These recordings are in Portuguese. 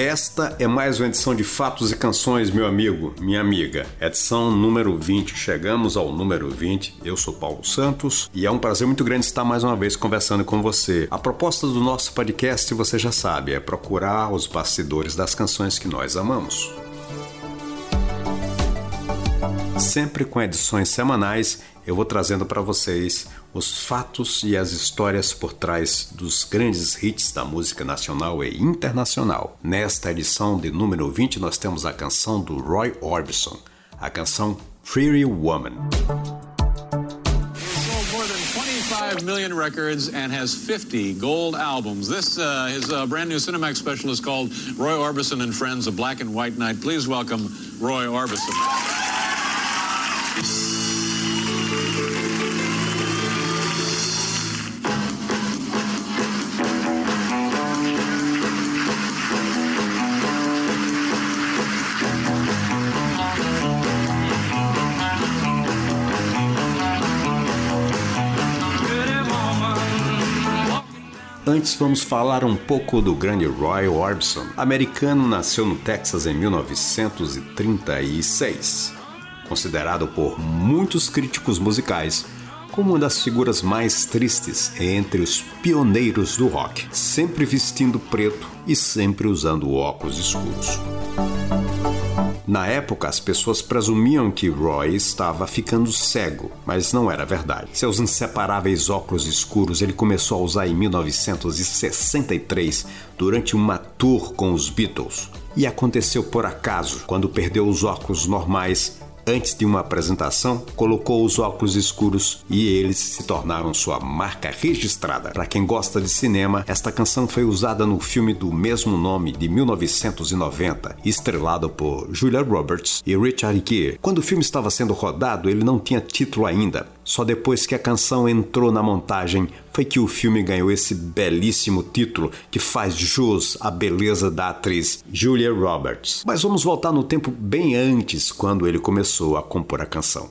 Esta é mais uma edição de Fatos e Canções, meu amigo, minha amiga. Edição número 20. Chegamos ao número 20. Eu sou Paulo Santos e é um prazer muito grande estar mais uma vez conversando com você. A proposta do nosso podcast, você já sabe, é procurar os bastidores das canções que nós amamos. Sempre com edições semanais, eu vou trazendo para vocês os fatos e as histórias por trás dos grandes hits da música nacional e internacional. Nesta edição de número 20, nós temos a canção do Roy Orbison, a canção Pretty Woman. million records and has 50 gold albums. This uh, brand new Cinemax called Roy Orbison and Friends: A Black and White Night. Please welcome Roy Orbison. Antes vamos falar um pouco do grande Roy Orbison. Americano, nasceu no Texas em 1936. Considerado por muitos críticos musicais como uma das figuras mais tristes entre os pioneiros do rock, sempre vestindo preto e sempre usando óculos escuros. Na época, as pessoas presumiam que Roy estava ficando cego, mas não era verdade. Seus inseparáveis óculos escuros ele começou a usar em 1963 durante uma tour com os Beatles. E aconteceu por acaso, quando perdeu os óculos normais Antes de uma apresentação, colocou os óculos escuros e eles se tornaram sua marca registrada. Para quem gosta de cinema, esta canção foi usada no filme do mesmo nome de 1990, estrelado por Julia Roberts e Richard Gere. Quando o filme estava sendo rodado, ele não tinha título ainda. Só depois que a canção entrou na montagem foi que o filme ganhou esse belíssimo título que faz jus à beleza da atriz Julia Roberts. Mas vamos voltar no tempo bem antes, quando ele começou a compor a canção.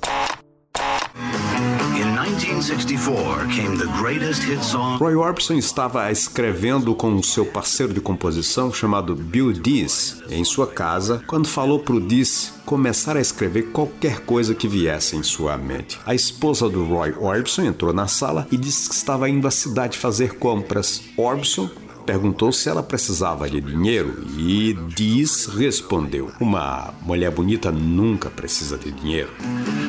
Roy Orbison estava escrevendo com seu parceiro de composição chamado Bill Dees em sua casa quando falou para o Dees começar a escrever qualquer coisa que viesse em sua mente. A esposa do Roy Orbison entrou na sala e disse que estava indo à cidade fazer compras. Orbison perguntou se ela precisava de dinheiro e Diz respondeu: Uma mulher bonita nunca precisa de dinheiro.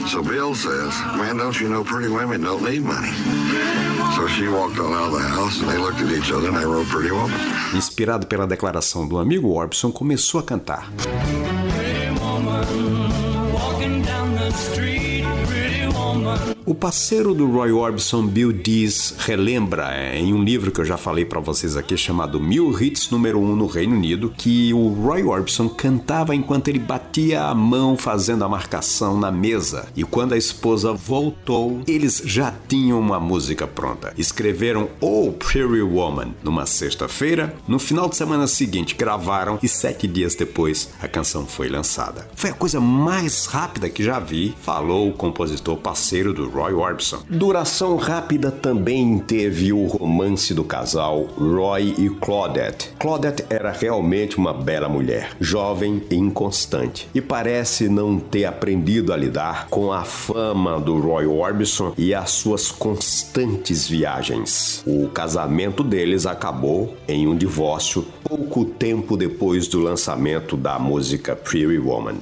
So Bill says, Man, don't you know pretty women don't need money? So she walked on out of the house and they looked at each other and they wrote Pretty Woman. Inspirado pela declaração do amigo, Orbison começou a cantar. Pretty woman, walking down the street, pretty woman. O parceiro do Roy Orbison, Bill Dees, relembra é, em um livro que eu já falei para vocês aqui chamado Mil Hits número 1 um no Reino Unido, que o Roy Orbison cantava enquanto ele batia a mão fazendo a marcação na mesa. E quando a esposa voltou, eles já tinham uma música pronta. Escreveram Oh Pretty Woman numa sexta-feira, no final de semana seguinte gravaram e sete dias depois a canção foi lançada. Foi a coisa mais rápida que já vi, falou o compositor parceiro do Roy Orbison. Duração rápida também teve o romance do casal Roy e Claudette. Claudette era realmente uma bela mulher, jovem e inconstante, e parece não ter aprendido a lidar com a fama do Roy Orbison e as suas constantes viagens. O casamento deles acabou em um divórcio pouco tempo depois do lançamento da música Pretty Woman.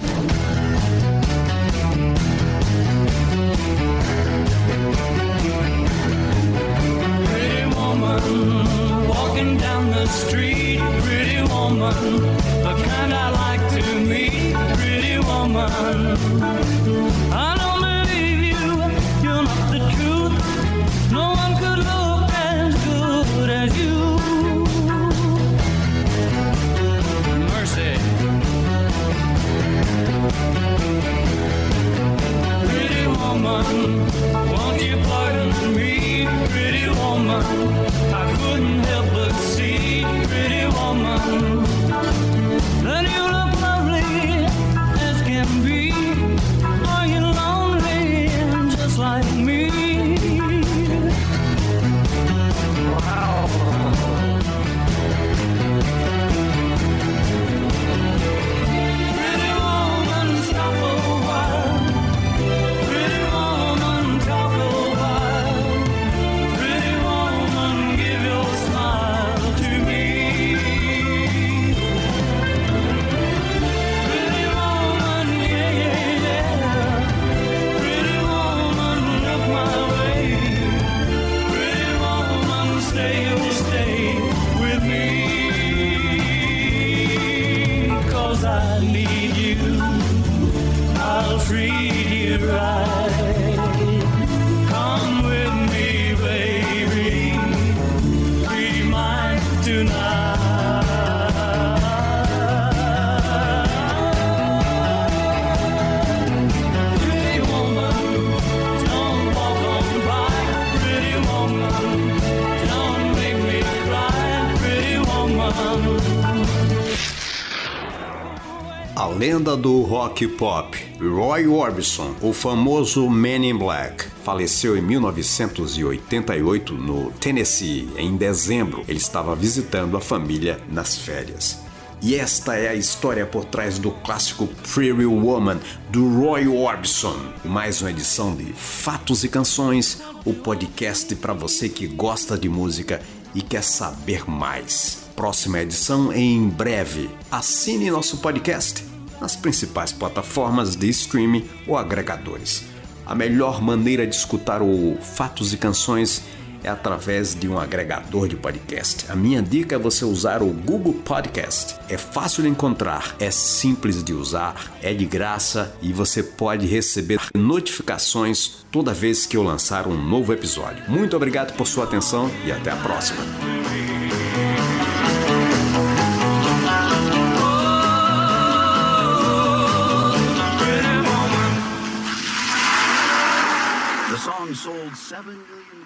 meet, pretty woman. The kind I like to meet, pretty woman. I don't believe you, you're not the truth. No one could look as good as you. Mercy. Pretty woman, won't you pardon me, pretty woman? I couldn't help but see woman, then you look lovely as can be. you right. Lenda do rock pop, Roy Orbison, o famoso Man in Black, faleceu em 1988 no Tennessee, em dezembro. Ele estava visitando a família nas férias. E esta é a história por trás do clássico Pretty Woman do Roy Orbison. Mais uma edição de Fatos e Canções, o podcast para você que gosta de música e quer saber mais. Próxima edição em breve. Assine nosso podcast nas principais plataformas de streaming ou agregadores. A melhor maneira de escutar o Fatos e Canções é através de um agregador de podcast. A minha dica é você usar o Google Podcast. É fácil de encontrar, é simples de usar, é de graça e você pode receber notificações toda vez que eu lançar um novo episódio. Muito obrigado por sua atenção e até a próxima. Song sold 7 million.